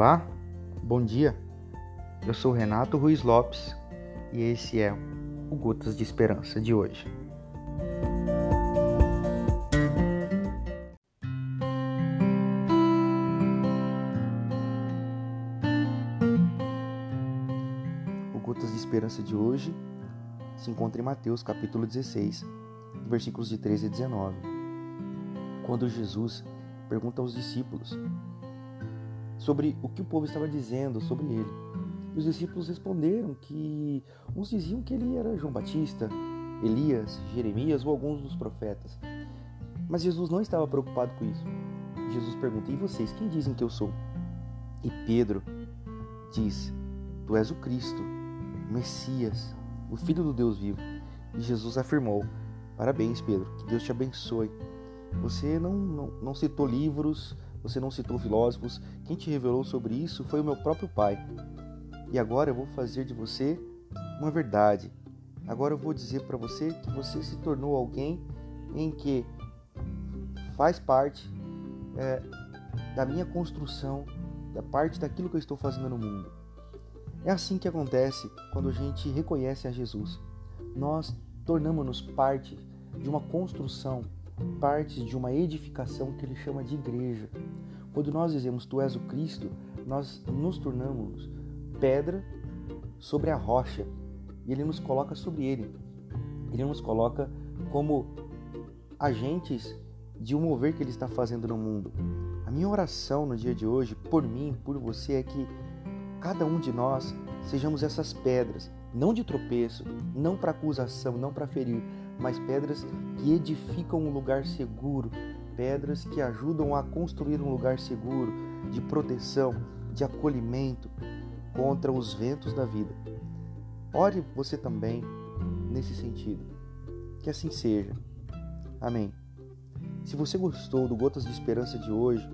Olá, bom dia. Eu sou Renato Ruiz Lopes e esse é o Gotas de Esperança de hoje. O Gotas de Esperança de hoje se encontra em Mateus capítulo 16, versículos de 13 a 19. Quando Jesus pergunta aos discípulos sobre o que o povo estava dizendo sobre ele. E os discípulos responderam que uns diziam que ele era João Batista, Elias, Jeremias ou alguns dos profetas. Mas Jesus não estava preocupado com isso. Jesus pergunta: E vocês, quem dizem que eu sou? E Pedro diz: Tu és o Cristo, o Messias, o Filho do Deus vivo. E Jesus afirmou: Parabéns, Pedro, que Deus te abençoe. Você não, não, não citou livros, você não citou filósofos. Quem te revelou sobre isso foi o meu próprio Pai. E agora eu vou fazer de você uma verdade. Agora eu vou dizer para você que você se tornou alguém em que faz parte é, da minha construção, da parte daquilo que eu estou fazendo no mundo. É assim que acontece quando a gente reconhece a Jesus. Nós tornamos-nos parte de uma construção parte de uma edificação que ele chama de igreja. Quando nós dizemos tu és o Cristo, nós nos tornamos pedra sobre a rocha e ele nos coloca sobre ele. Ele nos coloca como agentes de um mover que ele está fazendo no mundo. A minha oração no dia de hoje, por mim, por você, é que cada um de nós sejamos essas pedras, não de tropeço, não para acusação, não para ferir, mas pedras que edificam um lugar seguro, pedras que ajudam a construir um lugar seguro, de proteção, de acolhimento contra os ventos da vida. Ore você também nesse sentido. Que assim seja. Amém. Se você gostou do Gotas de Esperança de hoje,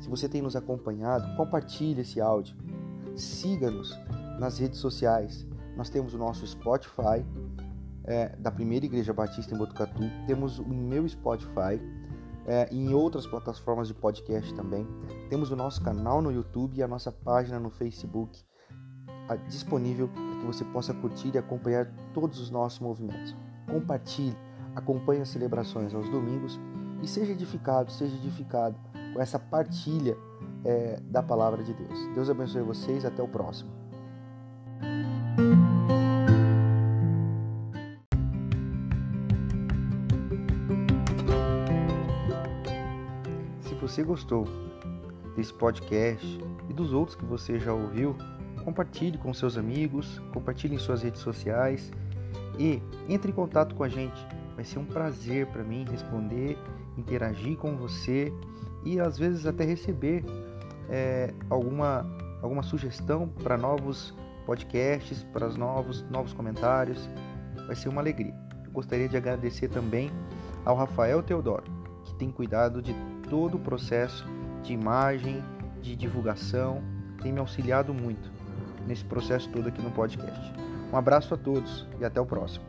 se você tem nos acompanhado, compartilhe esse áudio. Siga-nos nas redes sociais. Nós temos o nosso Spotify, é, da Primeira Igreja Batista em Botucatu, temos o meu Spotify é, e em outras plataformas de podcast também. Temos o nosso canal no YouTube e a nossa página no Facebook a, disponível para que você possa curtir e acompanhar todos os nossos movimentos. Compartilhe, acompanhe as celebrações aos domingos e seja edificado, seja edificado com essa partilha é, da palavra de Deus. Deus abençoe vocês, até o próximo. Você gostou desse podcast e dos outros que você já ouviu, compartilhe com seus amigos, compartilhe em suas redes sociais e entre em contato com a gente. Vai ser um prazer para mim responder, interagir com você e às vezes até receber é, alguma, alguma sugestão para novos podcasts, para novos, novos comentários. Vai ser uma alegria. Eu gostaria de agradecer também ao Rafael Teodoro, que tem cuidado de todo o processo de imagem, de divulgação, tem me auxiliado muito nesse processo todo aqui no podcast. Um abraço a todos e até o próximo.